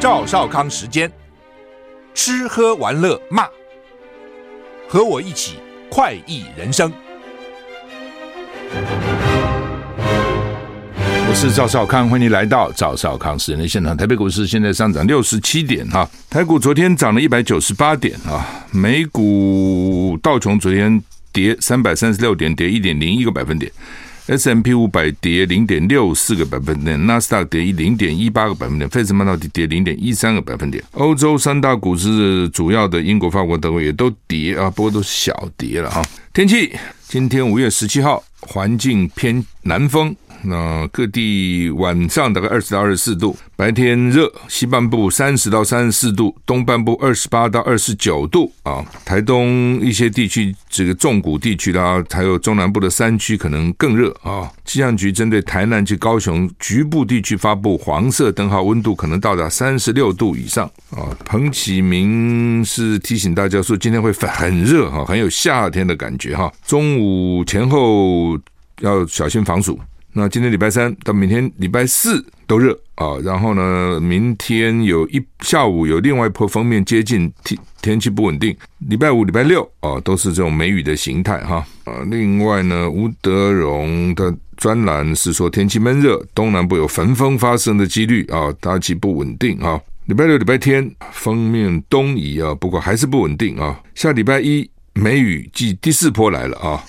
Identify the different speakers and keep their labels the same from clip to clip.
Speaker 1: 赵少康时间，吃喝玩乐骂，和我一起快意人生。
Speaker 2: 我是赵少康，欢迎来到赵少康时间的现场。台北股市现在上涨六十七点哈，台股昨天涨了一百九十八点啊，美股道琼昨天跌三百三十六点，跌一点零一个百分点。S M P 五百跌零点六四个百分点，纳斯达克跌零点一八个百分点，费城半导体跌零点一三个百分点。欧洲三大股市主要的英国、法国、德国也都跌啊，不过都小跌了哈。天气，今天五月十七号，环境偏南风。那各地晚上大概二十到二十四度，白天热，西半部三十到三十四度，东半部二十八到二十九度啊。台东一些地区，这个重谷地区啦，还有中南部的山区可能更热啊。气象局针对台南及高雄局部地区发布黄色灯号，温度可能到达三十六度以上啊。彭启明是提醒大家说，今天会很热哈，很有夏天的感觉哈。中午前后要小心防暑。那今天礼拜三到明天礼拜四都热啊，然后呢，明天有一下午有另外一波封面接近，天天气不稳定。礼拜五、礼拜六啊，都是这种梅雨的形态哈啊。另外呢，吴德荣的专栏是说天气闷热，东南部有焚风发生的几率啊，大气不稳定啊。礼拜六、礼拜天封面东移啊，不过还是不稳定啊。下礼拜一梅雨季第四波来了啊。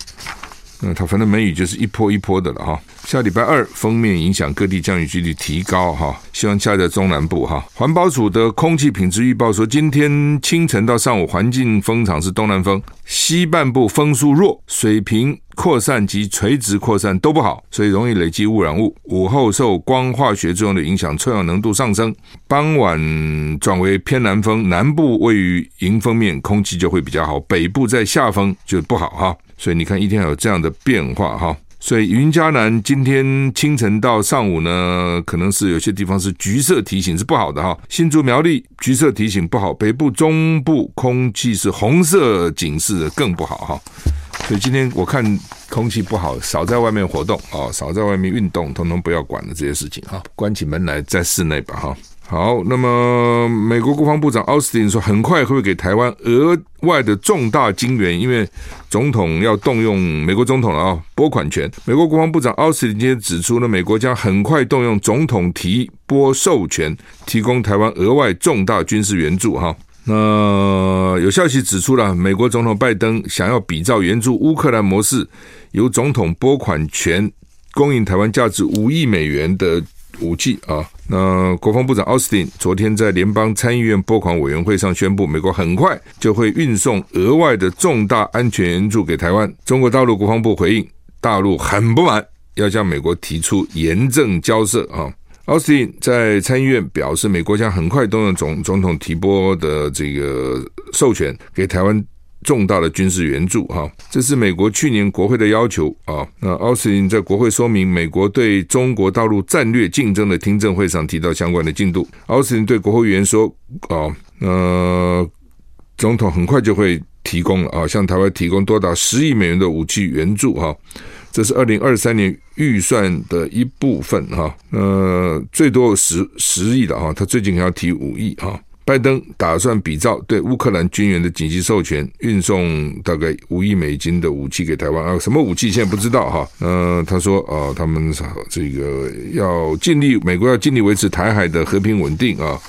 Speaker 2: 那它反正梅雨就是一波一波的了哈。下礼拜二锋面影响各地降雨几率提高哈，希望下在中南部哈。环保署的空气品质预报说，今天清晨到上午环境风场是东南风，西半部风速弱，水平扩散及垂直扩散都不好，所以容易累积污染物。午后受光化学作用的影响，臭氧浓度上升。傍晚转为偏南风，南部位于迎风面，空气就会比较好，北部在下风就不好哈。所以你看，一天有这样的变化哈。所以云嘉南今天清晨到上午呢，可能是有些地方是橘色提醒是不好的哈。新竹苗栗橘色提醒不好，北部中部空气是红色警示更不好哈。所以今天我看空气不好，少在外面活动啊，少在外面运动，统统不要管了这些事情哈。关起门来在室内吧哈。好，那么美国国防部长奥斯汀说，很快会给台湾额外的重大金援，因为总统要动用美国总统了啊，拨款权。美国国防部长奥斯汀今天指出呢，美国将很快动用总统提拨授权，提供台湾额外重大军事援助哈。那有消息指出了，美国总统拜登想要比照援助乌克兰模式，由总统拨款权供应台湾价值五亿美元的。武器啊，那国防部长奥斯汀昨天在联邦参议院拨款委员会上宣布，美国很快就会运送额外的重大安全援助给台湾。中国大陆国防部回应，大陆很不满，要向美国提出严正交涉啊。奥斯汀在参议院表示，美国将很快动用总总统提拨的这个授权给台湾。重大的军事援助，哈，这是美国去年国会的要求啊。那奥斯汀在国会说明美国对中国大陆战略竞争的听证会上提到相关的进度。奥斯汀对国会议员说：“啊，呃，总统很快就会提供了啊，向台湾提供多达十亿美元的武器援助，哈，这是二零二三年预算的一部分，哈，呃，最多十十亿的哈，他最近还要提五亿，哈。”拜登打算比照对乌克兰军援的紧急授权，运送大概五亿美金的武器给台湾啊，什么武器现在不知道哈。呃，他说啊，他们这个要尽力，美国要尽力维持台海的和平稳定啊，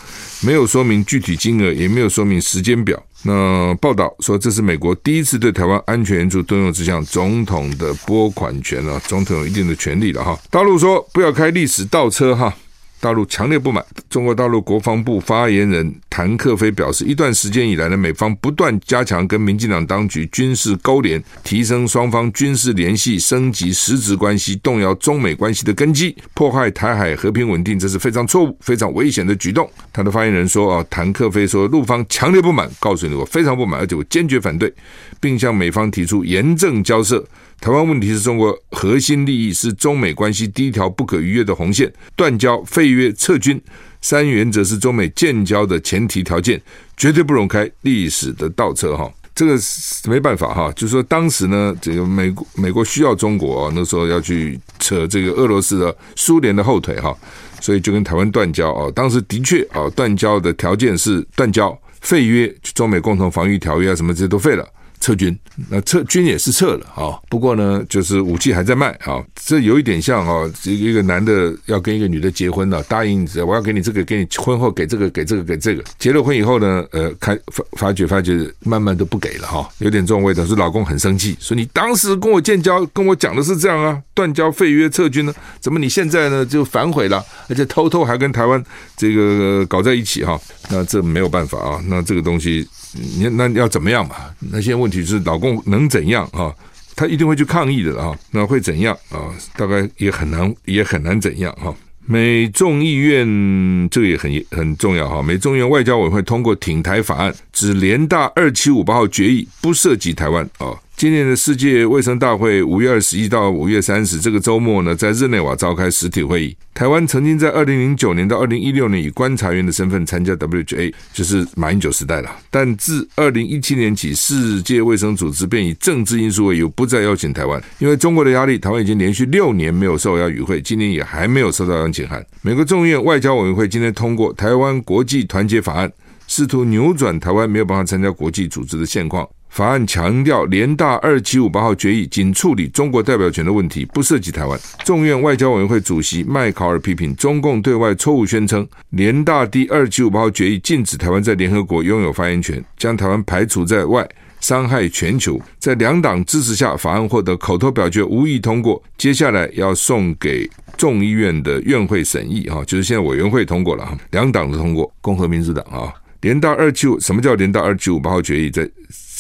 Speaker 2: 没有说明具体金额，也没有说明时间表。那报道说，这是美国第一次对台湾安全援助动用这项总统的拨款权啊，总统有一定的权利了哈。大陆说不要开历史倒车哈。大陆强烈不满。中国大陆国防部发言人谭克非表示，一段时间以来呢，美方不断加强跟民进党当局军事勾连，提升双方军事联系，升级实质关系，动摇中美关系的根基，破坏台海和平稳定，这是非常错误、非常危险的举动。他的发言人说：“啊，谭克非说，陆方强烈不满，告诉你我非常不满，而且我坚决反对，并向美方提出严正交涉。”台湾问题是中国核心利益，是中美关系第一条不可逾越的红线。断交、废约、撤军三原则是中美建交的前提条件，绝对不容开历史的倒车。哈，这个是没办法哈，就是说当时呢，这个美国美国需要中国啊，那时候要去扯这个俄罗斯的苏联的后腿哈，所以就跟台湾断交啊。当时的确啊，断交的条件是断交废约，中美共同防御条约啊，什么这些都废了。撤军，那撤军也是撤了啊。不过呢，就是武器还在卖啊。这有一点像啊，一个男的要跟一个女的结婚了，答应我要给你这个，给你婚后给这个，给这个，给这个。结了婚以后呢，呃，开发发觉发觉慢慢都不给了哈，有点这种味道。是老公很生气，说你当时跟我建交，跟我讲的是这样啊，断交废约撤军呢，怎么你现在呢就反悔了，而且偷偷还跟台湾这个搞在一起哈？那这没有办法啊，那这个东西。你那要怎么样嘛？那现在问题是老公能怎样啊？他一定会去抗议的啊。那会怎样啊？大概也很难，也很难怎样哈。美众议院这个也很很重要哈。美众议院外交委员会通过挺台法案，指联大二七五八号决议不涉及台湾啊。今年的世界卫生大会五月二十一到五月三十这个周末呢，在日内瓦召开实体会议。台湾曾经在二零零九年到二零一六年以观察员的身份参加 WHA，就是马英九时代了。但自二零一七年起，世界卫生组织便以政治因素为由，不再邀请台湾。因为中国的压力，台湾已经连续六年没有受邀与会，今年也还没有收到邀请函。美国众议院外交委员会今天通过《台湾国际团结法案》，试图扭转台湾没有办法参加国际组织的现况。法案强调，联大二七五八号决议仅处理中国代表权的问题，不涉及台湾。众院外交委员会主席麦考尔批评中共对外错误宣称，联大第二七五八号决议禁止台湾在联合国拥有发言权，将台湾排除在外，伤害全球。在两党支持下，法案获得口头表决无异通过。接下来要送给众议院的院会审议，哈，就是现在委员会通过了，哈，两党都通过，共和民主党啊。联大二七五，什么叫联大二七五八号决议？在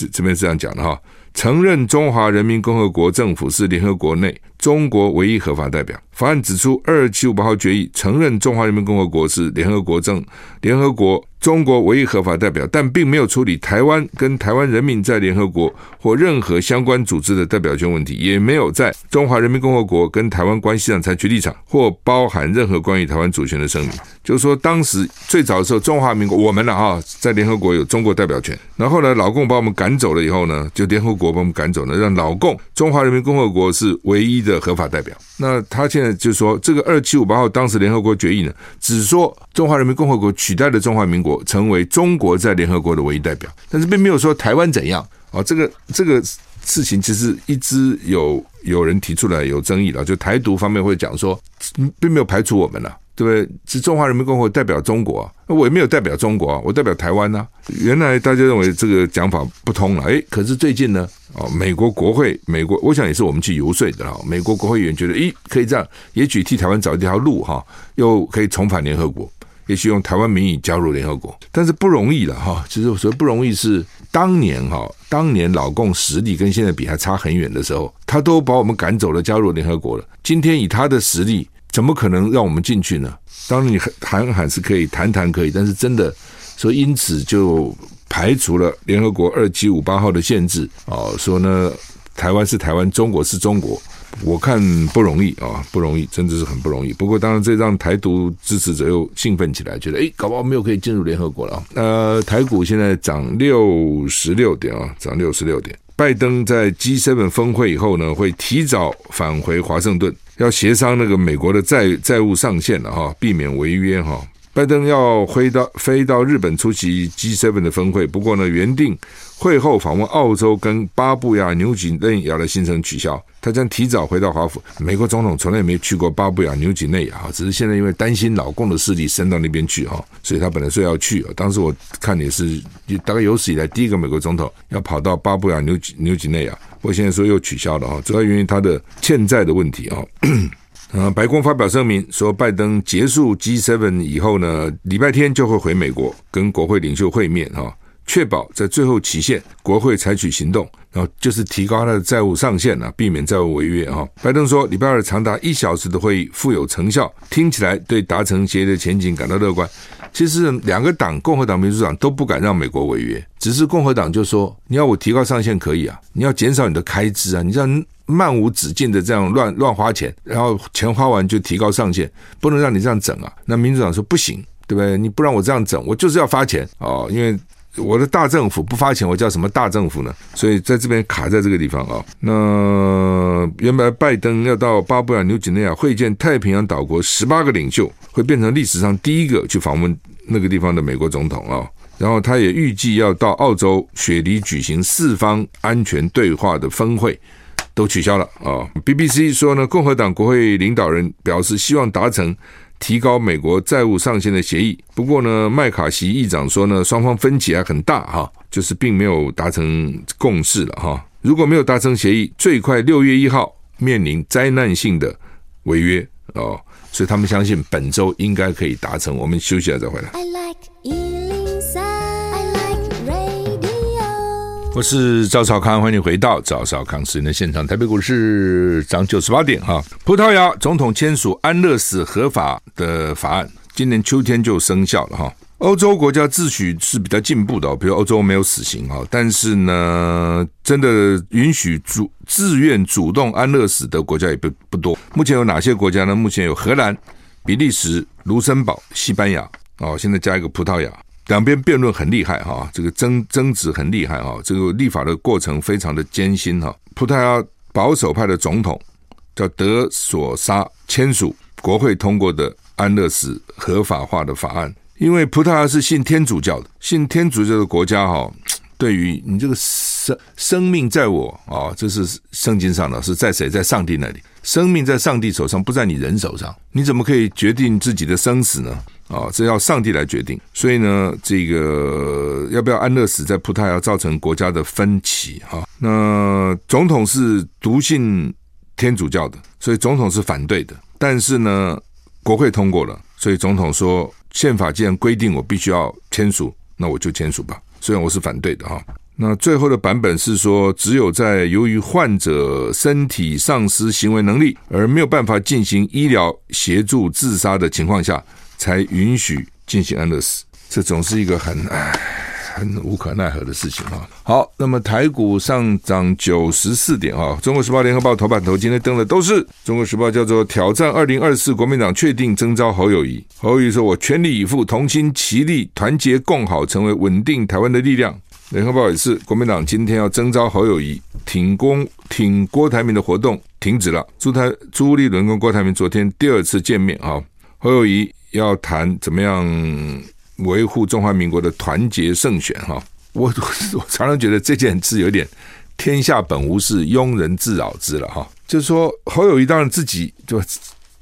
Speaker 2: 这边是这样讲的哈，承认中华人民共和国政府是联合国内中国唯一合法代表。法案指出，二七五八号决议承认中华人民共和国是联合国政联合国。中国唯一合法代表，但并没有处理台湾跟台湾人民在联合国或任何相关组织的代表权问题，也没有在中华人民共和国跟台湾关系上采取立场，或包含任何关于台湾主权的声明。就是说，当时最早的时候，中华民国我们了哈，在联合国有中国代表权。然后呢，老共把我们赶走了以后呢，就联合国把我们赶走了，让老共中华人民共和国是唯一的合法代表。那他现在就说，这个二七五八号当时联合国决议呢，只说中华人民共和国取代了中华民国。成为中国在联合国的唯一代表，但是并没有说台湾怎样啊。这个这个事情其实一直有有人提出来有争议了，就台独方面会讲说，并没有排除我们了，对不对？是中华人民共和国代表中国，我也没有代表中国，我代表台湾呢。原来大家认为这个讲法不通了，诶，可是最近呢，哦，美国国会，美国，我想也是我们去游说的哈。美国国会议员觉得，诶，可以这样，也许替台湾找一条路哈，又可以重返联合国。也许用台湾名义加入联合国，但是不容易了哈。其实所谓不容易是当年哈，当年老共实力跟现在比还差很远的时候，他都把我们赶走了，加入联合国了。今天以他的实力，怎么可能让我们进去呢？当然你喊喊是可以，谈谈可以，但是真的说因此就排除了联合国二七五八号的限制哦，说呢台湾是台湾，中国是中国。我看不容易啊，不容易，真的是很不容易。不过，当然这让台独支持者又兴奋起来，觉得诶，搞不好没有可以进入联合国了啊。呃，台股现在涨六十六点啊，涨六十六点。拜登在 G7 峰会以后呢，会提早返回华盛顿，要协商那个美国的债债务上限了哈，避免违约哈。拜登要飞到飞到日本出席 G7 的峰会，不过呢，原定会后访问澳洲跟巴布亚纽几内亚的行程取消，他将提早回到华府。美国总统从来也没去过巴布亚纽几内亚哈，只是现在因为担心老共的势力伸到那边去哈，所以他本来说要去。当时我看也是大概有史以来第一个美国总统要跑到巴布亚纽几纽几内亚，不过现在说又取消了哈，主要原因他的欠债的问题啊。呃，白宫发表声明说，拜登结束 G7 以后呢，礼拜天就会回美国跟国会领袖会面哈，确保在最后期限国会采取行动，然后就是提高他的债务上限啊，避免债务违约哈。拜登说，礼拜二长达一小时的会议富有成效，听起来对达成协议的前景感到乐观。其实两个党，共和党、民主党都不敢让美国违约，只是共和党就说，你要我提高上限可以啊，你要减少你的开支啊，你让。漫无止境的这样乱乱花钱，然后钱花完就提高上限，不能让你这样整啊！那民主党说不行，对不对？你不让我这样整，我就是要发钱哦，因为我的大政府不发钱，我叫什么大政府呢？所以在这边卡在这个地方啊。那原本拜登要到巴布亚纽几内亚会见太平洋岛国十八个领袖，会变成历史上第一个去访问那个地方的美国总统啊。然后他也预计要到澳洲雪梨举行四方安全对话的峰会，都取消了啊。BBC 说呢，共和党国会领导人表示希望达成。提高美国债务上限的协议，不过呢，麦卡锡议长说呢，双方分歧还很大哈，就是并没有达成共识了哈。如果没有达成协议，最快六月一号面临灾难性的违约哦，所以他们相信本周应该可以达成。我们休息了再回来。我是赵少康，欢迎回到赵少康时间的现场。台北股市涨九十八点哈。葡萄牙总统签署安乐死合法的法案，今年秋天就生效了哈。欧洲国家秩序是比较进步的，比如欧洲没有死刑哈，但是呢，真的允许主自愿主动安乐死的国家也不不多。目前有哪些国家呢？目前有荷兰、比利时、卢森堡、西班牙哦，现在加一个葡萄牙。两边辩论很厉害哈，这个争争执很厉害哈，这个立法的过程非常的艰辛哈。葡萄牙保守派的总统叫德索沙签署国会通过的安乐死合法化的法案，因为葡萄牙是信天主教的，信天主教的国家哈，对于你这个生生命在我啊，这是圣经上的，是在谁？在上帝那里，生命在上帝手上，不在你人手上，你怎么可以决定自己的生死呢？啊，这要上帝来决定。所以呢，这个要不要安乐死，在葡萄牙造成国家的分歧哈。那总统是独信天主教的，所以总统是反对的。但是呢，国会通过了，所以总统说，宪法既然规定我必须要签署，那我就签署吧。虽然我是反对的哈。那最后的版本是说，只有在由于患者身体丧失行为能力而没有办法进行医疗协助自杀的情况下。才允许进行安乐死，这总是一个很唉、很无可奈何的事情啊。好，那么台股上涨九十四点啊。中国时报、联合报头版头今天登的都是中国时报，叫做挑战二零二四，国民党确定征召侯友谊。侯友谊说：“我全力以赴，同心齐力，团结共好，成为稳定台湾的力量。”联合报也是，国民党今天要征召侯友谊，挺攻挺郭台铭的活动停止了。朱台朱立伦跟郭台铭昨天第二次见面啊，侯友宜。要谈怎么样维护中华民国的团结胜选哈，我我常常觉得这件事有点天下本无事，庸人自扰之了哈。就是说侯友谊当然自己就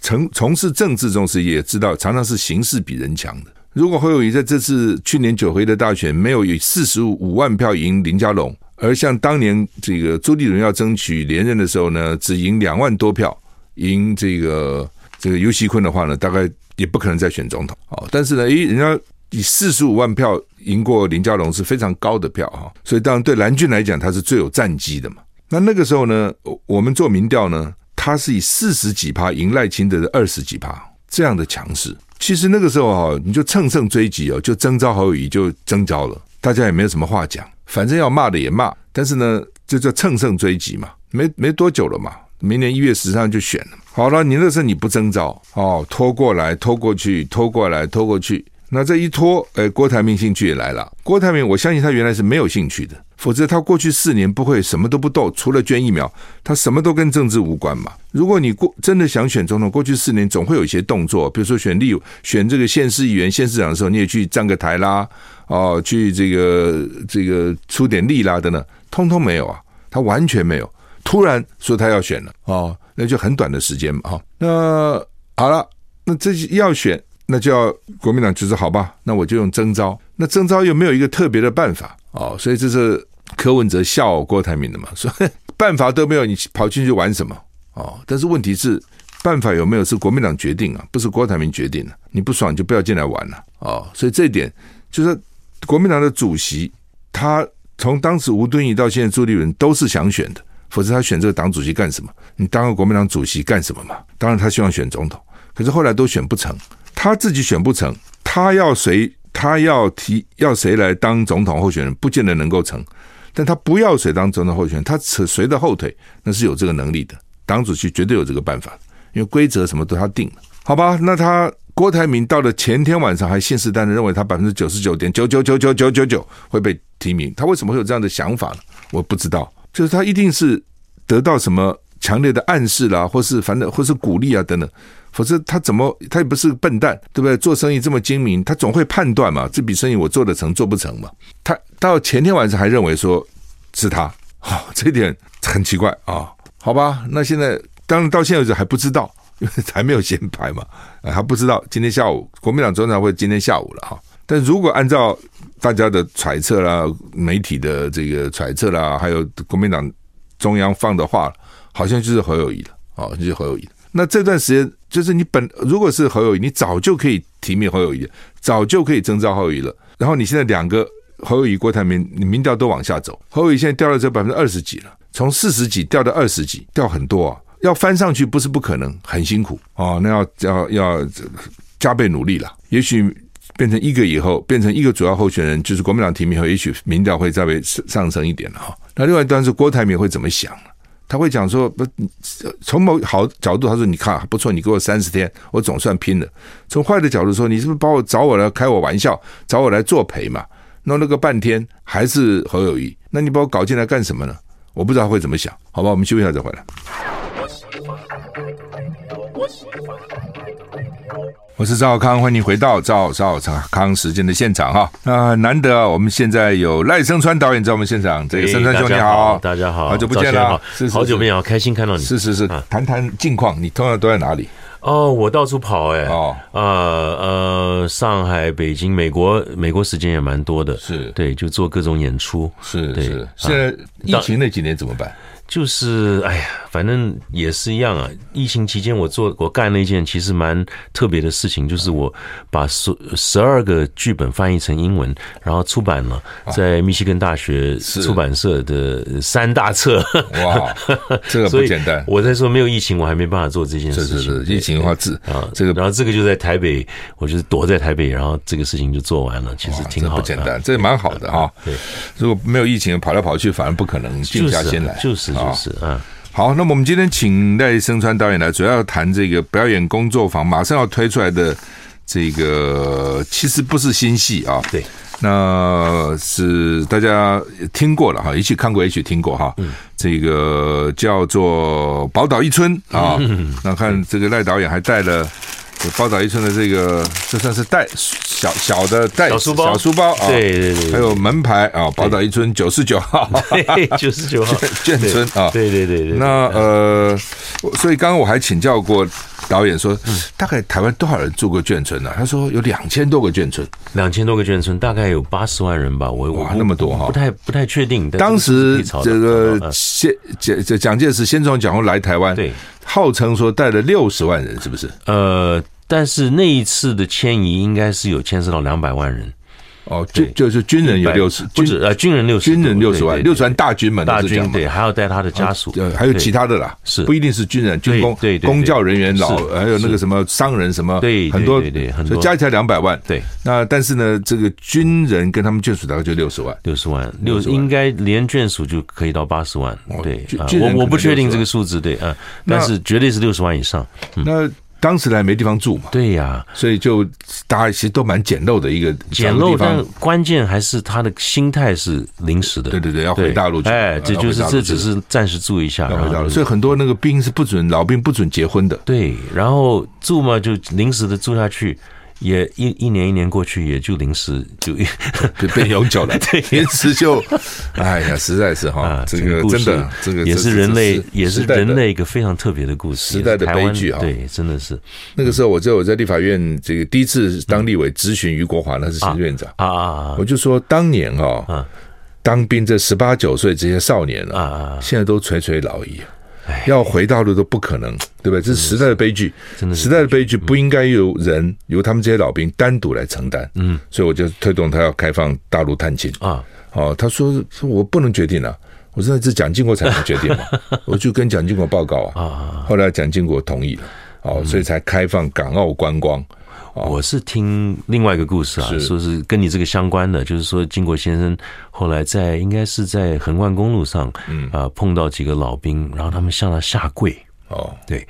Speaker 2: 从从事政治中时也知道，常常是形势比人强的。如果侯友谊在这次去年九合一的大选没有以四十五万票赢林佳龙，而像当年这个朱立伦要争取连任的时候呢，只赢两万多票赢这个这个尤锡堃的话呢，大概。也不可能再选总统哦，但是呢，诶，人家以四十五万票赢过林佳龙是非常高的票哈，所以当然对蓝军来讲，他是最有战绩的嘛。那那个时候呢，我们做民调呢，他是以四十几趴赢赖清德的二十几趴这样的强势。其实那个时候哈，你就乘胜追击哦，就征召侯友宜就征召了，大家也没有什么话讲，反正要骂的也骂，但是呢，就叫乘胜追击嘛，没没多久了嘛。明年一月十三就选了。好了，你那时候你不征召哦，拖过来，拖过去，拖过来，拖过去。那这一拖，哎，郭台铭兴趣也来了。郭台铭，我相信他原来是没有兴趣的，否则他过去四年不会什么都不动，除了捐疫苗，他什么都跟政治无关嘛。如果你过真的想选总统，过去四年总会有一些动作，比如说选立选这个县市议员、县市长的时候，你也去站个台啦，哦，去这个这个出点力啦等等，通通没有啊，他完全没有。突然说他要选了哦，那就很短的时间嘛哈。那好了，那这要选，那就要国民党就是好吧，那我就用征召。那征召又没有一个特别的办法哦，所以这是柯文哲笑郭台铭的嘛，说办法都没有，你跑进去玩什么哦？但是问题是办法有没有是国民党决定啊，不是郭台铭决定的。你不爽就不要进来玩了哦。所以这一点就是国民党的主席，他从当时吴敦义到现在朱立伦都是想选的。否则他选这个党主席干什么？你当个国民党主席干什么嘛？当然他希望选总统，可是后来都选不成，他自己选不成，他要谁？他要提要谁来当总统候选人，不见得能够成。但他不要谁当总统候选人，他扯谁的后腿，那是有这个能力的。党主席绝对有这个办法，因为规则什么都他定了，好吧？那他。郭台铭到了前天晚上还信誓旦旦认为他百分之九十九点九九九九九九九会被提名，他为什么会有这样的想法呢？我不知道，就是他一定是得到什么强烈的暗示啦，或是反正或是鼓励啊等等，否则他怎么他也不是笨蛋，对不对？做生意这么精明，他总会判断嘛，这笔生意我做得成做不成嘛？他到前天晚上还认为说是他，好、哦，这点很奇怪啊、好吧，那现在当然到现在为止还不知道。因为还没有先排嘛，还不知道今天下午国民党中常会今天下午了哈。但如果按照大家的揣测啦、媒体的这个揣测啦，还有国民党中央放的话，好像就是侯友谊了，哦，就是侯友谊。那这段时间就是你本如果是侯友谊，你早就可以提名侯友宜，早就可以征召侯友谊了。然后你现在两个侯友谊、郭台铭，你民调都往下走，侯友谊现在掉到这百分之二十几了，从四十几掉到二十几，掉很多啊。要翻上去不是不可能，很辛苦哦。那要要要加倍努力了。也许变成一个以后，变成一个主要候选人，就是国民党提名后，也许民调会稍微上升一点了哈。那另外一段是郭台铭会怎么想？他会讲说不，从某好角度，他说你看不错，你给我三十天，我总算拼了。从坏的角度说，你是不是把我找我来开我玩笑，找我来作陪嘛？弄了个半天还是侯友宜，那你把我搞进来干什么呢？我不知道会怎么想。好吧，我们休息一下再回来。我是赵康，欢迎回到赵赵康时间的现场哈。那难得啊，我们现在有赖声川导演在我们现场。这个声川兄你好，
Speaker 3: 大家好，
Speaker 2: 好久不见了，
Speaker 3: 好久没有，开心看到你。
Speaker 2: 是是是，谈谈近况，你通常都在哪里？
Speaker 3: 哦，我到处跑哎、欸。
Speaker 2: 哦，
Speaker 3: 呃呃，上海、北京、美国，美国时间也蛮多的。
Speaker 2: 是对，
Speaker 3: 就做各种演出。
Speaker 2: 是对是，现在疫情那几年怎么办？
Speaker 3: 就是哎呀，反正也是一样啊。疫情期间，我做我干了一件其实蛮特别的事情，就是我把十十二个剧本翻译成英文，然后出版了，在密西根大学出版社的三大册。
Speaker 2: 哇，这个不简单。
Speaker 3: 我在说没有疫情，我还没办法做这件事情。
Speaker 2: 是是是，疫情的话，字
Speaker 3: 啊，这个然后这个就在台北，我就是躲在台北，然后这个事情就做完了。其实挺好的，
Speaker 2: 不简单，这蛮好的啊。对，如果没有疫情，跑来跑去，反而不可能静下心来。
Speaker 3: 就是。就是。嗯，
Speaker 2: 好，那么我们今天请赖声川导演来，主要谈这个表演工作坊马上要推出来的这个，其实不是新戏啊，
Speaker 3: 对，
Speaker 2: 那是大家听过了哈，一起看过，一起听过哈，嗯，这个叫做宝岛一村啊，那看这个赖导演还带了。宝岛一村的这个，这算是带小小的带小书包，小书包啊，
Speaker 3: 对对对，
Speaker 2: 还有门牌啊，宝岛一村九十九号，
Speaker 3: 九十九号
Speaker 2: 眷村啊，
Speaker 3: 对对对对。
Speaker 2: 那呃，所以刚刚我还请教过导演说，大概台湾多少人住过眷村呢？他说有两千多个眷村，
Speaker 3: 两千多个眷村，大概有八十万人吧。我
Speaker 2: 哇，那么多哈，
Speaker 3: 不太不太确定。
Speaker 2: 当时这个先蒋这蒋介石先从蒋公来台湾，对。号称说带了六十万人，是不是？
Speaker 3: 呃，但是那一次的迁移应该是有牵涉到两百万人。
Speaker 2: 哦，就就是军人有六十，
Speaker 3: 不止呃，军人六十，
Speaker 2: 军人六十万，六十万大军嘛，
Speaker 3: 大军对，还要带他的家属，
Speaker 2: 呃，还有其他的啦，是不一定是军人，军工对公教人员老，还有那个什么商人什么，
Speaker 3: 对，
Speaker 2: 很多
Speaker 3: 对对，很多
Speaker 2: 加起来两百万，
Speaker 3: 对。
Speaker 2: 那但是呢，这个军人跟他们眷属大概就六十万，
Speaker 3: 六十万，六应该连眷属就可以到八十万，对。我我不确定这个数字，对啊，但是绝对是六十万以上。
Speaker 2: 那。当时来没地方住嘛？
Speaker 3: 对呀，
Speaker 2: 所以就大家其实都蛮简陋的一个
Speaker 3: 简陋，但关键还是他的心态是临时的。
Speaker 2: 对对对，要回大陆去。
Speaker 3: 哎，这就是这只是暂时住一下，
Speaker 2: 要回大陆。所以很多那个兵是不准老兵不准结婚的。
Speaker 3: 对，然后住嘛就临时的住下去。也一一年一年过去，也就临时就
Speaker 2: 就变永久了。对，临时就，哎呀，实在是哈，这个真的，这个
Speaker 3: 也是人类，也是人类一个非常特别的故事，
Speaker 2: 时代的悲剧啊。
Speaker 3: 对，真的是。
Speaker 2: 那个时候，我在我在立法院这个第一次当立委咨询于国华，那是行政院长啊啊，我就说当年啊，当兵这十八九岁这些少年啊，现在都垂垂老矣。要回大陆都不可能，对不对？这是时代的悲剧，时代的悲剧不应该由人由他们这些老兵单独来承担。嗯，所以我就推动他要开放大陆探亲啊。哦，他说说我不能决定啊，我说是蒋经国才能决定嘛。我就跟蒋经国报告啊。后来蒋经国同意了，哦，所以才开放港澳观光。
Speaker 3: 我是听另外一个故事啊，说是跟你这个相关的，就是说金国先生后来在应该是在横贯公路上，嗯。啊碰到几个老兵，然后他们向他下跪。哦，对，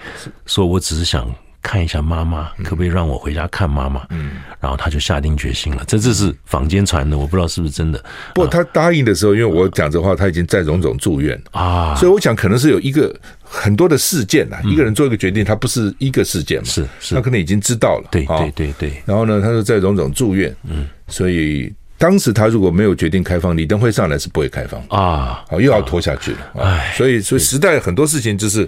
Speaker 3: 说我只是想看一下妈妈，可不可以让我回家看妈妈？嗯，然后他就下定决心了。这这是坊间传的，我不知道是不是真的。
Speaker 2: 不过他答应的时候，因为我讲这话，他已经在荣总住院啊，所以我想可能是有一个很多的事件呐。一个人做一个决定，他不是一个事件嘛？
Speaker 3: 是是，
Speaker 2: 他可能已经知道了。
Speaker 3: 对对对对。
Speaker 2: 然后呢，他说在荣总住院，嗯，所以。当时他如果没有决定开放，李登辉上来是不会开放啊，好又要拖下去了，哎，所以所以时代很多事情就是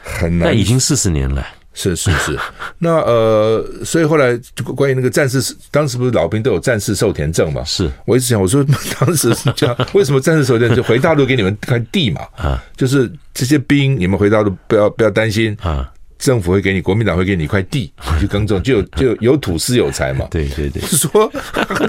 Speaker 2: 很难。
Speaker 3: 那已经四十年了，
Speaker 2: 是是是。那呃，所以后来关于那个战士，当时不是老兵都有战士受田证嘛？
Speaker 3: 是
Speaker 2: 我一直想，我说当时是这样，为什么战士受田就回大陆给你们块地嘛？啊，就是这些兵，你们回大陆不要不要担心啊。政府会给你，国民党会给你一块地，你 去耕种，就有就有土是有财嘛。
Speaker 3: 对对对，
Speaker 2: 是 说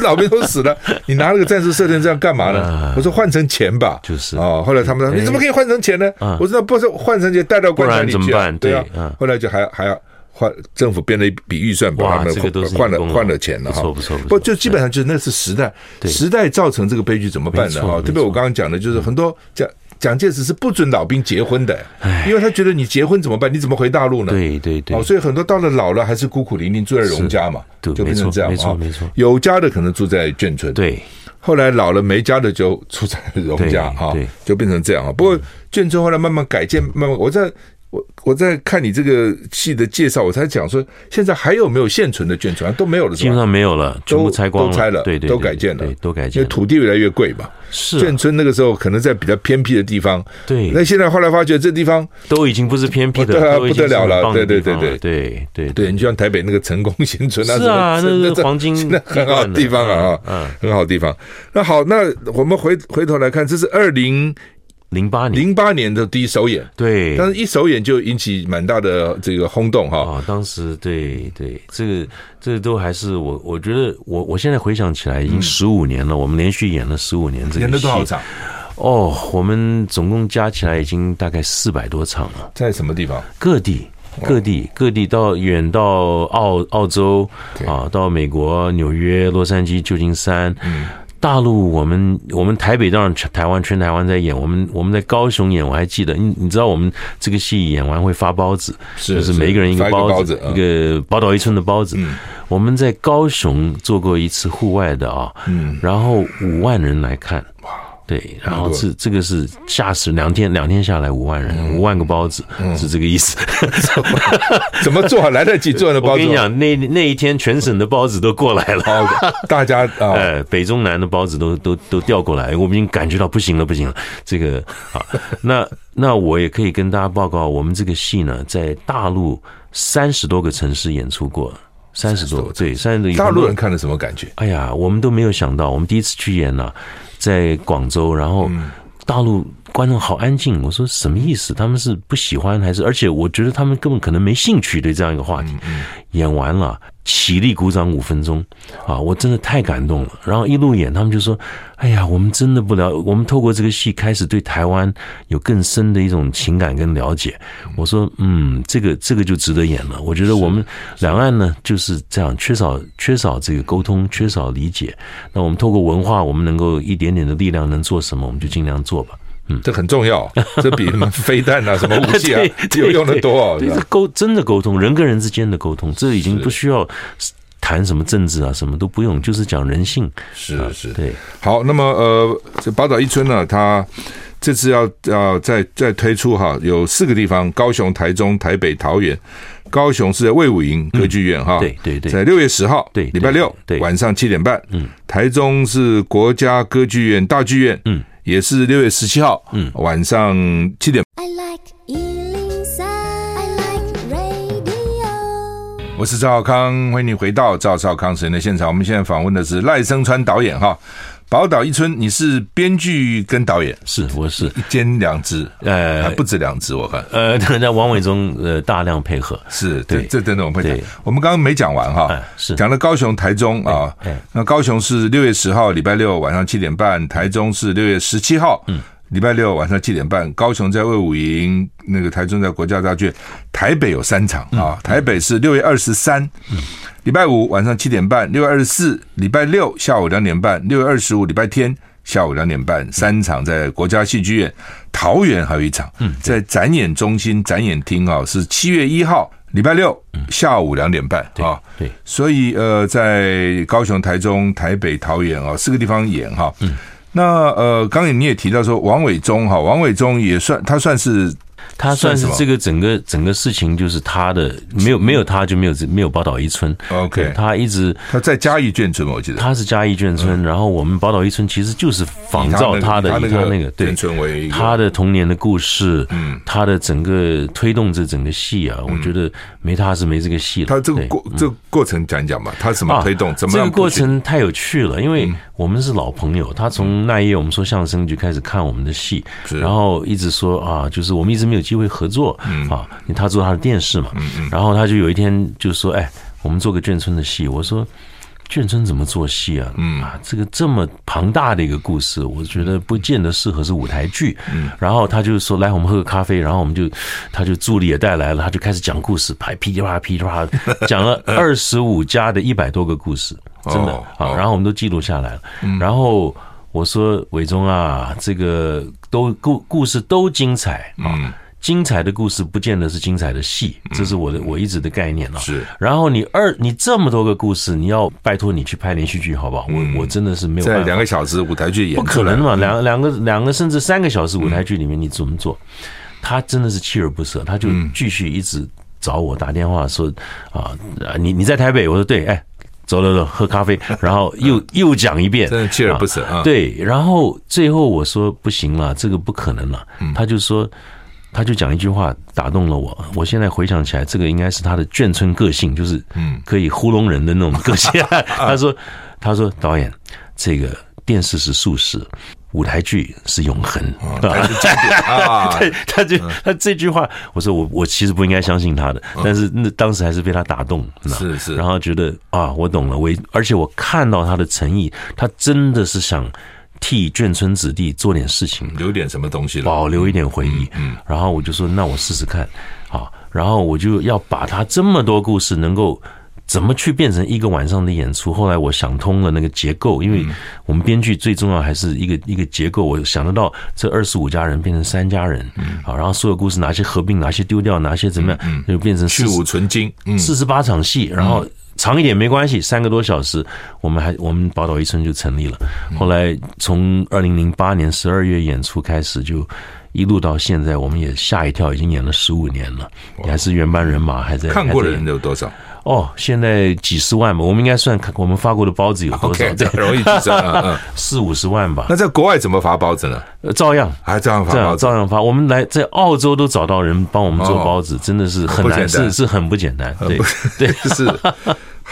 Speaker 2: 老兵都死了，你拿那个战士设定这样干嘛呢？我说换成钱吧，
Speaker 3: 就是
Speaker 2: 哦。后来他们说你怎么可以换成钱呢？我说那不是换成钱带到棺材里去，对啊。后来就还还要换，政府编了一笔预算把他们换了换了钱了哈。不错不错，不就基本上就是那是时代，时代造成这个悲剧怎么办呢？哈，特别我刚刚讲的就是很多这样。蒋介石是不准老兵结婚的，因为他觉得你结婚怎么办？你怎么回大陆呢？
Speaker 3: 对对对，
Speaker 2: 哦，所以很多到了老了还是孤苦伶仃住在荣家嘛，就变成这样。
Speaker 3: 没错没错，
Speaker 2: 有家的可能住在眷村，
Speaker 3: 对，
Speaker 2: 后来老了没家的就住在荣家哈，就变成这样啊。不过眷村后来慢慢改建，慢慢我在。我我在看你这个戏的介绍，我才讲说，现在还有没有现存的眷村？都没有了，
Speaker 3: 基本上没有了，全部拆光
Speaker 2: 都拆了，
Speaker 3: 对对，
Speaker 2: 都改建了，
Speaker 3: 都改建。
Speaker 2: 因为土地越来越贵嘛，
Speaker 3: 是
Speaker 2: 眷村那个时候可能在比较偏僻的地方，
Speaker 3: 对。
Speaker 2: 那现在后来发觉这地方
Speaker 3: 都已经不是偏僻的，
Speaker 2: 不得了了，对对对对
Speaker 3: 对对
Speaker 2: 对。你就像台北那个成功新村，
Speaker 3: 是啊，那是黄金，
Speaker 2: 那很好的地方啊，嗯，很好的地方。那好，那我们回回头来看，这是二零。
Speaker 3: 零八年，
Speaker 2: 零八年的第一首演，
Speaker 3: 对，
Speaker 2: 但是一首演就引起蛮大的这个轰动哈。
Speaker 3: 啊，当时对对，这个这个都还是我我觉得我我现在回想起来，已经十五年了，我们连续演了十五年这个戏。
Speaker 2: 演了多少场？
Speaker 3: 哦，我们总共加起来已经大概四百多场了。
Speaker 2: 在什么地方？
Speaker 3: 各地，各地，各地到远到澳澳洲啊，到美国纽约、洛杉矶、旧金山。嗯。大陆，我们我们台北当然全台湾全台湾在演，我们我们在高雄演，我还记得，你你知道我们这个戏演完会发包子，是就是每一个人一个包子，一个宝岛一村的包子。我们在高雄做过一次户外的啊，嗯，然后五万人来看。对，然后是这个是吓死两天，两天下来五万人，五万个包子是这个意思。
Speaker 2: 怎么做来得及做的包子？
Speaker 3: 我跟你讲，那那一天全省的包子都过来了，
Speaker 2: 大家
Speaker 3: 哎，北中南的包子都都都调过来，我们已经感觉到不行了，不行了。这个啊，那那我也可以跟大家报告，我们这个戏呢，在大陆三十多个城市演出过，三十多对，三十多。
Speaker 2: 大陆人看了什么感觉？
Speaker 3: 哎呀，我们都没有想到，我们第一次去演呢。在广州，然后大陆观众好安静。我说什么意思？他们是不喜欢还是？而且我觉得他们根本可能没兴趣对这样一个话题。演完了。起立鼓掌五分钟，啊，我真的太感动了。然后一路演，他们就说：“哎呀，我们真的不了，我们透过这个戏开始对台湾有更深的一种情感跟了解。”我说：“嗯，这个这个就值得演了。”我觉得我们两岸呢就是这样，缺少缺少这个沟通，缺少理解。那我们透过文化，我们能够一点点的力量能做什么，我们就尽量做吧。嗯，
Speaker 2: 这很重要，这比什么飞弹啊、什么武器啊 有用的多。
Speaker 3: 这沟真的沟通，人跟人之间的沟通，这已经不需要谈什么政治啊，什么都不用，就是讲人性。
Speaker 2: 是是，对。好，那么呃，这宝岛一村呢，他这次要要再再推出哈，有四个地方：高雄、台中、台北、桃园。高雄是在魏武营歌剧院哈，
Speaker 3: 对对对，
Speaker 2: 在六月十号，对，礼拜六，对，晚上七点半。嗯，台中是国家歌剧院大剧院，嗯。也是六月十七号，嗯，晚上七点。I like 103, I like radio。我是赵少康，欢迎你回到赵少康时间的现场。我们现在访问的是赖声川导演哈。宝岛一村，你是编剧跟导演，
Speaker 3: 是我是。
Speaker 2: 一兼两职，呃，不止两职，我看，
Speaker 3: 呃，那王伟忠呃大量配合，
Speaker 2: 是对，这等等我们配合。我们刚刚没讲完哈，是。讲了高雄、台中啊，那高雄是六月十号礼拜六晚上七点半，台中是六月十七号，嗯，礼拜六晚上七点半，高雄在卫武营，那个台中在国家大剧院，台北有三场啊，台北是六月二十三。礼拜五晚上七点半，六月二十四，礼拜六下午两点半，六月二十五礼拜天下午两点半，三场在国家戏剧院。桃园还有一场，在展演中心展演厅啊，是七月一号礼拜六下午两点半啊，
Speaker 3: 对，
Speaker 2: 所以呃，在高雄、台中、台北、桃园啊四个地方演哈。嗯，那呃，刚才你也提到说王伟忠哈，王伟忠也算他算是。
Speaker 3: 他算是这个整个整个事情，就是他的没有没有他就没有没有宝岛一村。
Speaker 2: OK，
Speaker 3: 他一直
Speaker 2: 他在嘉义眷村嘛，我记得
Speaker 3: 他是嘉义眷村，然后我们宝岛一村其实就是仿照他的他那个对
Speaker 2: 村为
Speaker 3: 他的童年的故事，嗯，他的整个推动这整个戏啊，我觉得没他是没这个戏了。
Speaker 2: 他这个过这个过程讲讲吧，他怎么推动？怎么
Speaker 3: 这个过程太有趣了，因为我们是老朋友，他从那一夜我们说相声就开始看我们的戏，然后一直说啊，就是我们一直没有机会合作。嗯啊，他做他的电视嘛，然后他就有一天就说：“哎，我们做个眷村的戏。”我说：“眷村怎么做戏啊？嗯啊，这个这么庞大的一个故事，我觉得不见得适合是舞台剧。”嗯，然后他就说：“来，我们喝个咖啡。”然后我们就，他就助理也带来了，他就开始讲故事，拍噼里啪啦噼里啪啦，讲了 二十五家的一百多个故事，真的啊。然后我们都记录下来了。然后我说：“伟忠啊，这个都故故事都精彩啊。”精彩的故事不见得是精彩的戏，这是我的我一直的概念啊。
Speaker 2: 是，
Speaker 3: 然后你二你这么多个故事，你要拜托你去拍连续剧，好不好？我我真的是没有办法。
Speaker 2: 在两个小时舞台剧演
Speaker 3: 不可能嘛？两两个两个甚至三个小时舞台剧里面，你怎么做？他真的是锲而不舍，他就继续一直找我打电话说啊，你你在台北？我说对，哎，走走走，喝咖啡，然后又又讲一遍，
Speaker 2: 真的锲而不舍啊。
Speaker 3: 对，然后最后我说不行了，这个不可能了。他就说。他就讲一句话打动了我，我现在回想起来，这个应该是他的眷村个性，就是嗯，可以糊弄人的那种个性。他说：“他说导演，这个电视是速食，舞台剧是永恒。”啊，他，他就他这句话，我说我我其实不应该相信他的，但是那当时还是被他打动，
Speaker 2: 是是，
Speaker 3: 然后觉得啊，我懂了，我而且我看到他的诚意，他真的是想。替眷村子弟做点事情，
Speaker 2: 留点什么东西，
Speaker 3: 保留一点回忆。嗯，然后我就说，那我试试看，好，然后我就要把他这么多故事能够怎么去变成一个晚上的演出。后来我想通了那个结构，因为我们编剧最重要还是一个一个结构。我想得到这二十五家人变成三家人，好，然后所有故事哪些合并，哪些丢掉，哪些怎么样，就变成
Speaker 2: 去芜存菁，
Speaker 3: 四十八场戏，然后。长一点没关系，三个多小时，我们还我们宝岛一村就成立了。后来从二零零八年十二月演出开始，就一路到现在，我们也吓一跳，已经演了十五年了，还是原班人马，还在
Speaker 2: 看过的人有多少？
Speaker 3: 哦，现在几十万吧，我们应该算我们发过的包子有多少？Okay,
Speaker 2: 很容易计算，嗯，
Speaker 3: 四五十万吧。
Speaker 2: 那在国外怎么发包子呢？
Speaker 3: 照样
Speaker 2: 还照样发包子，
Speaker 3: 照样发。我们来在澳洲都找到人帮我们做包子，真的是很难，是是很不简单。对对 是。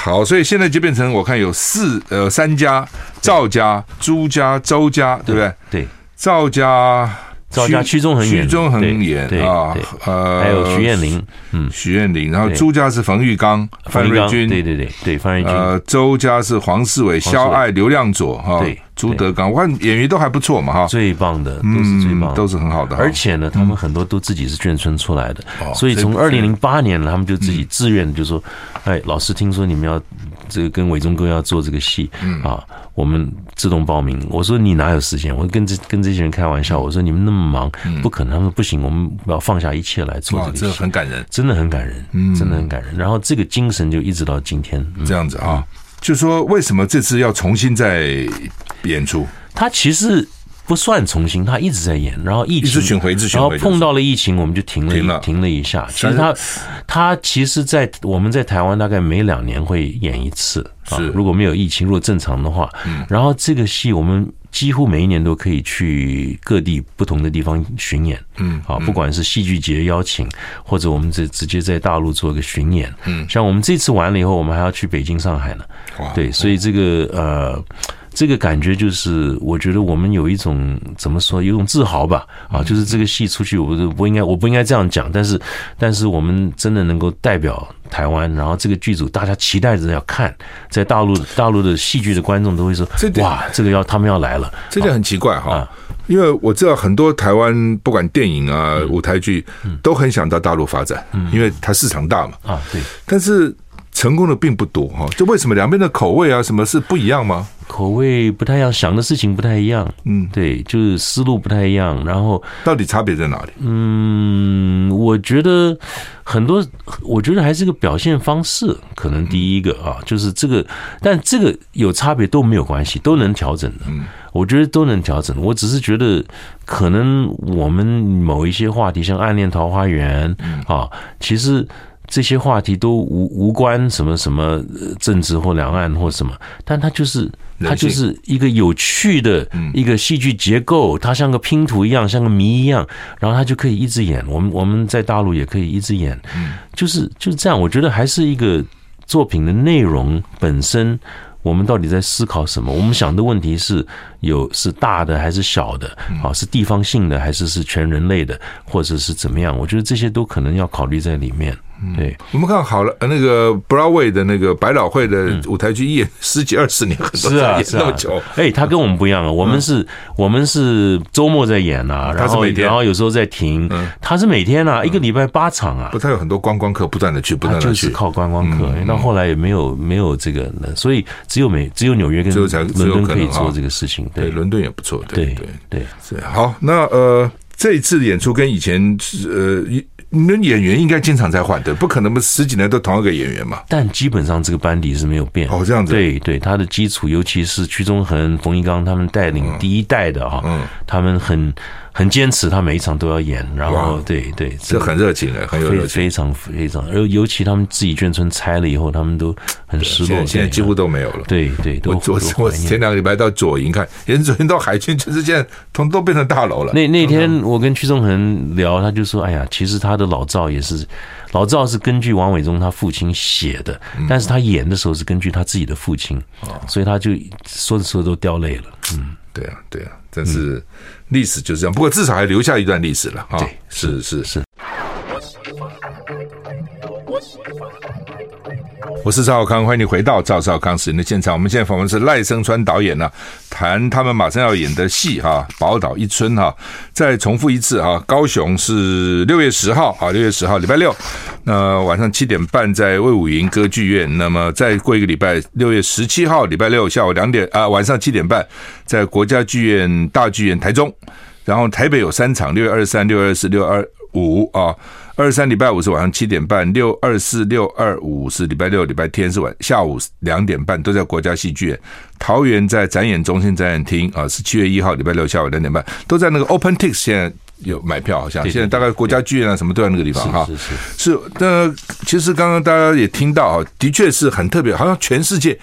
Speaker 2: 好，所以现在就变成我看有四呃三家，赵家、朱家、周家，对不对？
Speaker 3: 对，
Speaker 2: 赵家、
Speaker 3: 赵家屈中恒演，
Speaker 2: 屈中恒演啊，
Speaker 3: 呃，还有徐艳玲，嗯，
Speaker 2: 徐艳玲，然后朱家是冯玉刚、范瑞军，
Speaker 3: 对对对对，范瑞军，
Speaker 2: 呃，周家是黄世伟、肖爱、刘亮佐，哈，对。朱德刚，我看演员都还不错嘛，哈，
Speaker 3: 最棒的都是最棒的，
Speaker 2: 都是很好的。
Speaker 3: 而且呢，他们很多都自己是眷村出来的，所以从二零零八年，他们就自己自愿就说：“哎，老师，听说你们要这个跟伟忠哥要做这个戏，啊，我们自动报名。”我说：“你哪有时间？”我跟这跟这些人开玩笑，我说：“你们那么忙，不可能。”他们说：“不行，我们要放下一切来做这个戏。”
Speaker 2: 这很感人，
Speaker 3: 真的很感人，真的很感人。然后这个精神就一直到今天
Speaker 2: 这样子啊。就说为什么这次要重新再演出？
Speaker 3: 他其实不算重新，他一直在演，然后疫情，然后碰到了疫情，我们就停了，停了。一下。其实他他其实，在我们在台湾大概每两年会演一次啊，如果没有疫情，如果正常的话，然后这个戏我们几乎每一年都可以去各地不同的地方巡演，嗯，啊，不管是戏剧节邀请，或者我们直直接在大陆做一个巡演，嗯，像我们这次完了以后，我们还要去北京、上海呢，对，所以这个呃。这个感觉就是，我觉得我们有一种怎么说，有一种自豪吧，啊，就是这个戏出去，我不不应该，我不应该这样讲，但是，但是我们真的能够代表台湾，然后这个剧组大家期待着要看，在大陆大陆的戏剧的观众都会说，哇，这个要他们要来了，
Speaker 2: 这就很奇怪哈，因为我知道很多台湾不管电影啊、舞台剧都很想到大陆发展，因为它市场大嘛，啊，对，但是。成功的并不多哈，就为什么两边的口味啊，什么是不一样吗？
Speaker 3: 口味不太一样，想的事情不太一样，
Speaker 2: 嗯，
Speaker 3: 对，就是思路不太一样。然后
Speaker 2: 到底差别在哪里？
Speaker 3: 嗯，我觉得很多，我觉得还是个表现方式，可能第一个啊，就是这个，但这个有差别都没有关系，都能调整的。嗯，我觉得都能调整。我只是觉得，可能我们某一些话题，像《暗恋桃花源》啊，其实。这些话题都无无关什么什么政治或两岸或什么，但它就是它就是一个有趣的一个戏剧结构，它像个拼图一样，像个谜一样，然后它就可以一直演。我们我们在大陆也可以一直演，就是就是这样。我觉得还是一个作品的内容本身。我们到底在思考什么？我们想的问题是有是大的还是小的？啊，是地方性的还是是全人类的，或者是怎么样？我觉得这些都可能要考虑在里面。对，
Speaker 2: 我们看好了，那个 Broadway 的那个百老汇的舞台剧演十几二十年，
Speaker 3: 是啊，那么久，哎，他跟我们不一样啊，我们是，我们是周末在演啊，然后然后有时候在停，他是每天啊，一个礼拜八场啊，
Speaker 2: 不，他有很多观光客不断的去，不断的去，
Speaker 3: 就是靠观光客，到后来也没有没有这个，所以只有美只有纽约跟伦敦可以做这个事情，
Speaker 2: 对，伦敦也不错，对对
Speaker 3: 对，
Speaker 2: 是好，那呃，这一次演出跟以前呃。你们演员应该经常在换的，不可能不十几年都同一个演员嘛？
Speaker 3: 但基本上这个班底是没有变
Speaker 2: 哦，这样子。
Speaker 3: 对对，他的基础，尤其是屈中恒、冯一刚他们带领第一代的啊，嗯，他们很。很坚持，他每一场都要演，然后对对，
Speaker 2: 这很热情的，很有热情，
Speaker 3: 非常非常，尤尤其他们自己眷村拆了以后，他们都很失落。
Speaker 2: 现在几乎都没有了。
Speaker 3: 对对，
Speaker 2: 我我我前两个礼拜到左营看，连左营到海军就是现在通都变成大楼了。
Speaker 3: 那那天我跟屈中恒聊，他就说：“哎呀，其实他的老赵也是，老赵是根据王伟忠他父亲写的，但是他演的时候是根据他自己的父亲，所以他就说着说着都掉泪了。”嗯，
Speaker 2: 对啊，对啊，但是。历史就是这样，不过至少还留下一段历史了啊！
Speaker 3: 对，
Speaker 2: 是是是。我是赵少康，欢迎你回到赵少康时间的现场。我们现在访问是赖声川导演呢，谈他们马上要演的戏哈，《宝岛一村》哈。再重复一次哈，高雄是六月十号啊，六月十号礼拜六，那晚上七点半在魏武营歌剧院。那么再过一个礼拜，六月十七号礼拜六下午两点啊，晚上七点半在国家剧院大剧院台中。然后台北有三场，六月二十三、六月二十四、六二五啊。二三礼拜五是晚上七点半，六二四六二五是礼拜六礼拜天是晚下午两点半，都在国家戏剧院。桃园在展演中心展演厅啊，是七月一号礼拜六下午两点半，都在那个 OpenTix 现在有买票，好像现在大概国家剧院啊什么都在那个地方哈。是是是，是那其实刚刚大家也听到啊，的确是很特别，好像全世界。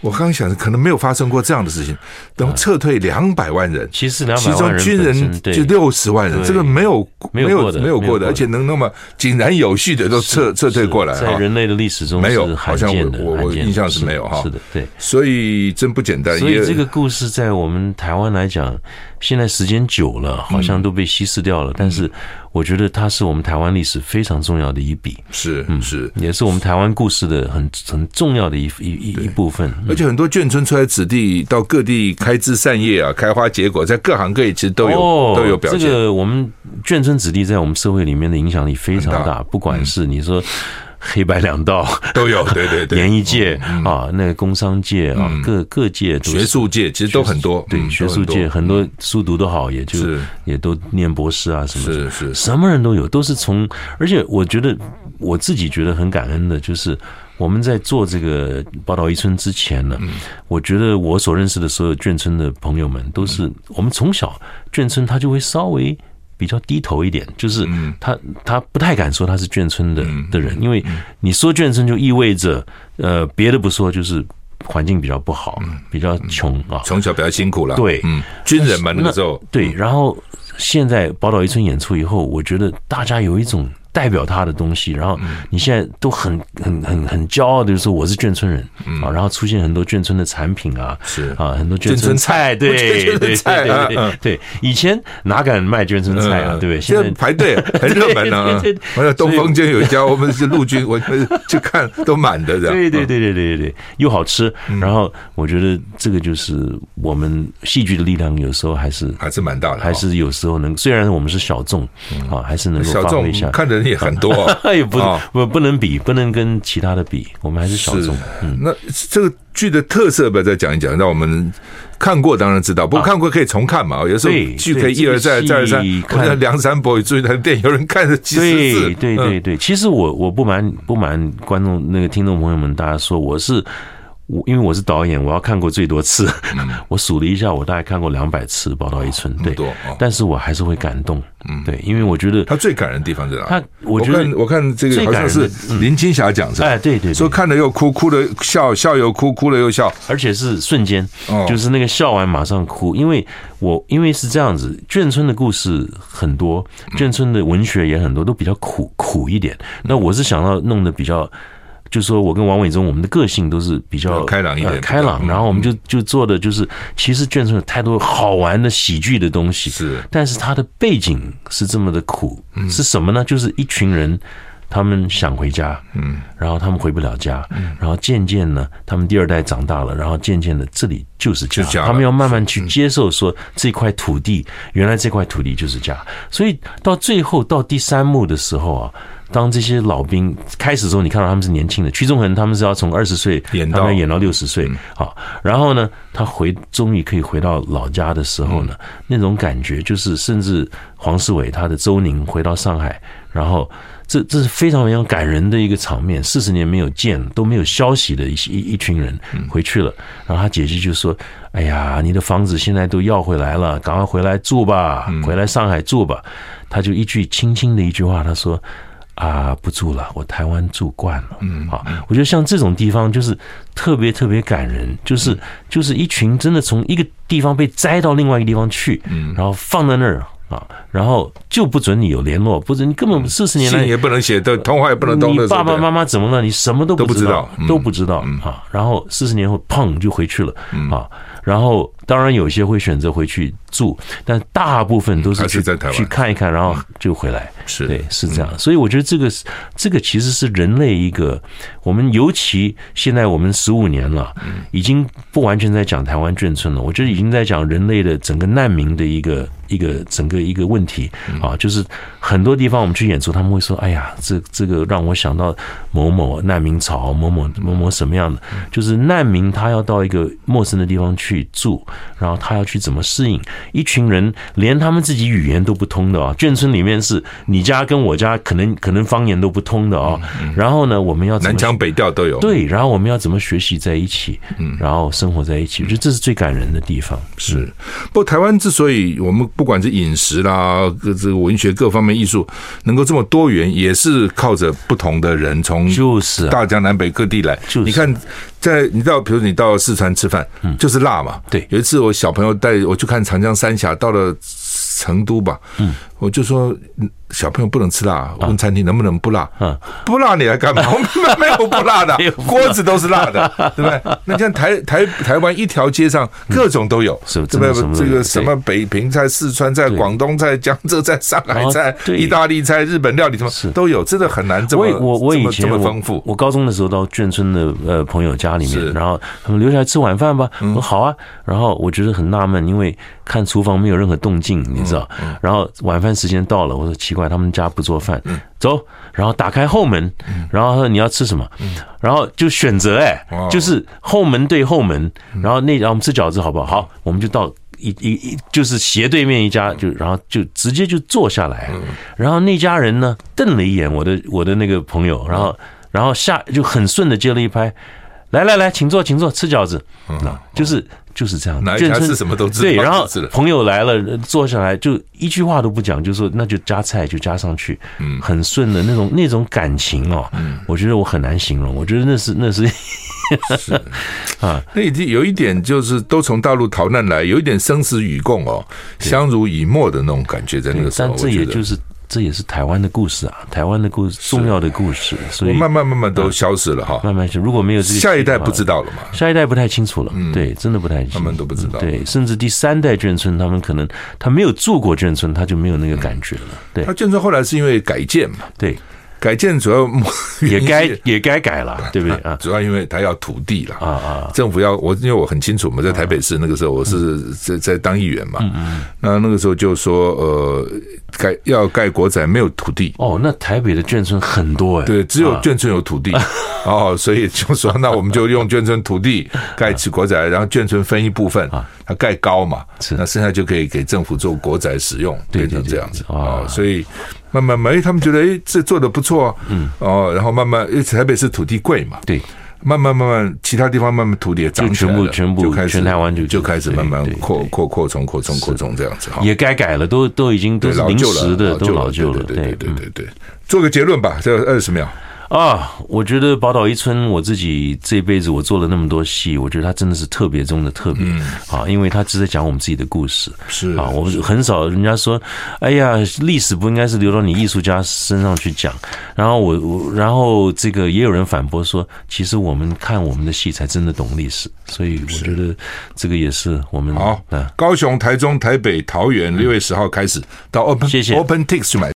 Speaker 2: 我刚刚想，可能没有发生过这样的事情。等撤退两百万人，
Speaker 3: 其实
Speaker 2: 其中军人就六十万人，这个没有没有没有过的，而且能那么井然有序的都撤撤退过来，
Speaker 3: 在人类的历史中
Speaker 2: 没有，好像我我我印象是没有哈。
Speaker 3: 是的，对，
Speaker 2: 所以真不简单。
Speaker 3: 所以这个故事在我们台湾来讲，现在时间久了，好像都被稀释掉了。但是我觉得它是我们台湾历史非常重要的一笔，
Speaker 2: 是嗯是，
Speaker 3: 也是我们台湾故事的很很重要的一一一一部分。
Speaker 2: 而且很多眷村出来子弟到各地开枝散叶啊，开花结果，在各行各业其实都有、哦、都有表现。
Speaker 3: 这个我们眷村子弟在我们社会里面的影响力非常大，不管是你说。黑白两道
Speaker 2: 都有，对对对，
Speaker 3: 演艺界啊，那个工商界啊，各各界、
Speaker 2: 学术界其实都很多。
Speaker 3: 对，学术界很多书读得好，也就也都念博士啊什么的，是是，什么人都有，都是从。而且我觉得我自己觉得很感恩的，就是我们在做这个宝岛一村之前呢，我觉得我所认识的所有眷村的朋友们，都是我们从小眷村他就会稍微。比较低头一点，就是他他不太敢说他是眷村的的人，因为你说眷村就意味着呃别的不说，就是环境比较不好，比较穷啊，
Speaker 2: 从小比较辛苦了。
Speaker 3: 对，
Speaker 2: 军人嘛那个时候。
Speaker 3: 对，然后现在宝岛一村演出以后，我觉得大家有一种。代表他的东西，然后你现在都很很很很骄傲的就是说我是眷村人啊，然后出现很多眷村的产品啊，是。啊，很多眷村菜，对 对对对对，以前哪敢卖眷村菜啊，对不对？
Speaker 2: 现在排队 很热门啊，我在东风街有一家，我们是陆军，我们去看都满的
Speaker 3: 对对对对对对，又好吃，然后我觉得这个就是我们戏剧的力量，有时候还是
Speaker 2: 还是蛮大的，
Speaker 3: 还是有时候能，虽然我们是小众啊，还是能够发挥一下，
Speaker 2: 看的。人也很多，
Speaker 3: 也 不不不能比，不能跟其他的比，我们还是小众。嗯，
Speaker 2: 那这个剧的特色，不要再讲一讲，让我们看过当然知道，不过看过可以重看嘛。有时候剧可以一而再，再而三。看梁山伯与祝英台的电影，有人看了几十次。
Speaker 3: 对对对对，其实我我不瞒不瞒观众那个听众朋友们，大家说我是。我因为我是导演，我要看过最多次。嗯、我数了一下，我大概看过两百次《宝岛一村》哦。对。但是我还是会感动。嗯，对，因为我觉得
Speaker 2: 他最感人的地方在哪？
Speaker 3: 他，我觉得我看，
Speaker 2: 我看这个好像是林青霞讲的。
Speaker 3: 哎，对对，对，
Speaker 2: 说看了又哭，哭了笑，笑又哭，哭了又笑，
Speaker 3: 而且是瞬间，就是那个笑完马上哭。因为我因为是这样子，眷村的故事很多，眷村的文学也很多，都比较苦苦一点。那我是想要弄得比较。就是说我跟王伟忠，我们的个性都是比较
Speaker 2: 开朗一点，
Speaker 3: 开朗。然后我们就就做的就是，其实眷村有太多好玩的喜剧的东西，是。但是它的背景是这么的苦，是什么呢？就是一群人，他们想回家，嗯，然后他们回不了家，嗯，然后渐渐呢，他们第二代长大了，然后渐渐的这里就是家，他们要慢慢去接受说这块土地，原来这块土地就是家。所以到最后到第三幕的时候啊。当这些老兵开始的时候，你看到他们是年轻的。屈中恒他们是要从二十岁演到演到六十岁，好，然后呢，他回终于可以回到老家的时候呢，那种感觉就是，甚至黄世伟他的周宁回到上海，然后这这是非常非常感人的一个场面。四十年没有见，都没有消息的一一一群人回去了，然后他姐姐就说：“哎呀，你的房子现在都要回来了，赶快回来住吧，回来上海住吧。”他就一句轻轻的一句话，他说。啊，不住了，我台湾住惯了。嗯，好，我觉得像这种地方就是特别特别感人，就是就是一群真的从一个地方被摘到另外一个地方去，嗯，然后放在那儿啊，然后就不准你有联络，不准你根本四十年来
Speaker 2: 信也不能写，的通话也不能通。
Speaker 3: 你爸爸妈妈怎么了？你什么都不知道，都不知道啊。然后四十年后，砰就回去了啊。然后当然有些会选择回去住，但大部分都是去去看一看，然后就回来。是。对，是这样，所以我觉得这个这个其实是人类一个，我们尤其现在我们十五年了，已经不完全在讲台湾眷村了，我觉得已经在讲人类的整个难民的一个一个整个一个问题啊，就是很多地方我们去演出，他们会说，哎呀，这这个让我想到某某难民潮，某某某某什么样的，就是难民他要到一个陌生的地方去住，然后他要去怎么适应，一群人连他们自己语言都不通的啊，眷村里面是你。家跟我家可能可能方言都不通的哦，然后呢，我们要
Speaker 2: 南腔北调都有。
Speaker 3: 对，然后我们要怎么学习在一起？嗯，然后生活在一起，我觉得这是最感人的地方。
Speaker 2: 是，不过台湾之所以我们不管是饮食啦，各这个文学各方面艺术能够这么多元，也是靠着不同的人从就是大江南北各地来。就是你看，在你到比如你到四川吃饭，就是辣嘛。对，有一次我小朋友带我去看长江三峡，到了成都吧，嗯，我就说。小朋友不能吃辣，问餐厅能不能不辣？嗯，不辣你来干嘛？我们没有不辣的，锅子都是辣的，对不对？那像台台台湾一条街上各种都有，是不对？这个什么北平菜、四川菜、广东菜、江浙菜、上海菜、意大利菜、日本料理什么都有，真的很难这么
Speaker 3: 我我以前
Speaker 2: 这么丰富。
Speaker 3: 我高中的时候到眷村的呃朋友家里面，然后他们留下来吃晚饭吧，我说好啊。然后我觉得很纳闷，因为看厨房没有任何动静，你知道？然后晚饭时间到了，我说奇。怪，他们家不做饭，走，然后打开后门，然后说你要吃什么，然后就选择，哎，就是后门对后门，然后那然后我们吃饺子好不好？好，我们就到一一一就是斜对面一家，就然后就直接就坐下来，然后那家人呢瞪了一眼我的我的那个朋友，然后然后下就很顺的接了一拍，来来来，请坐，请坐，吃饺子，啊就是。就是这样，
Speaker 2: 哪一家是什么都知道。
Speaker 3: 对，然后朋友来了，坐下来就一句话都不讲，就说那就加菜就加上去，嗯，很顺的那种那种感情哦，嗯，我觉得我很难形容，我觉得那是那是，是。啊，
Speaker 2: 那已经有一点就是都从大陆逃难来，有一点生死与共哦，相濡以沫的那种感觉在那个时候，
Speaker 3: 但这也就是。这也是台湾的故事啊，台湾的故事，重要的故事，所以
Speaker 2: 慢慢慢慢都消失了哈，
Speaker 3: 慢慢就如果没有这个，
Speaker 2: 下一代不知道了嘛，
Speaker 3: 下一代不太清楚了，嗯，对，真的不太清楚，
Speaker 2: 他们都不知道，
Speaker 3: 对，甚至第三代眷村，他们可能他没有住过眷村，他就没有那个感觉了，对，
Speaker 2: 他眷村后来是因为改建嘛，
Speaker 3: 对。
Speaker 2: 改建主要
Speaker 3: 也该也该改了，对不对？啊？
Speaker 2: 主要因为他要土地了啊啊！政府要我，因为我很清楚嘛，在台北市那个时候，我是在在当议员嘛。嗯嗯。那那个时候就说，呃，盖要盖国宅，没有土地。
Speaker 3: 哦，那台北的眷村很多哎。
Speaker 2: 对，只有眷村有土地。哦，所以就说，那我们就用眷村土地盖起国宅，然后眷村分一部分，它盖高嘛，那剩下就可以给政府做国宅使用，变成这样子啊。所以慢慢慢，他们觉得哎，这做的不错，嗯，哦，然后慢慢，因为台北是土地贵嘛，
Speaker 3: 对。
Speaker 2: 慢慢慢慢，其他地方慢慢土地也涨起来了，
Speaker 3: 全部全部
Speaker 2: 就开始
Speaker 3: 全台湾就
Speaker 2: 就开始慢慢扩扩扩充扩充扩充这样子哈，
Speaker 3: 也该改了，都都已经都是临时的，都老旧了，
Speaker 2: 对对对对对，做个结论吧，这二十秒。
Speaker 3: 啊，我觉得宝岛一村，我自己这辈子我做了那么多戏，我觉得它真的是特别中的特别啊，因为它是在讲我们自己的故事。
Speaker 2: 是
Speaker 3: 啊，我们很少人家说，哎呀，历史不应该是留到你艺术家身上去讲。然后我我，然后这个也有人反驳说，其实我们看我们的戏才真的懂历史。所以我觉得这个也是我们
Speaker 2: 好。高雄、台中、台北、桃园六月十号开始到 Open 谢谢 OpenTix 去买。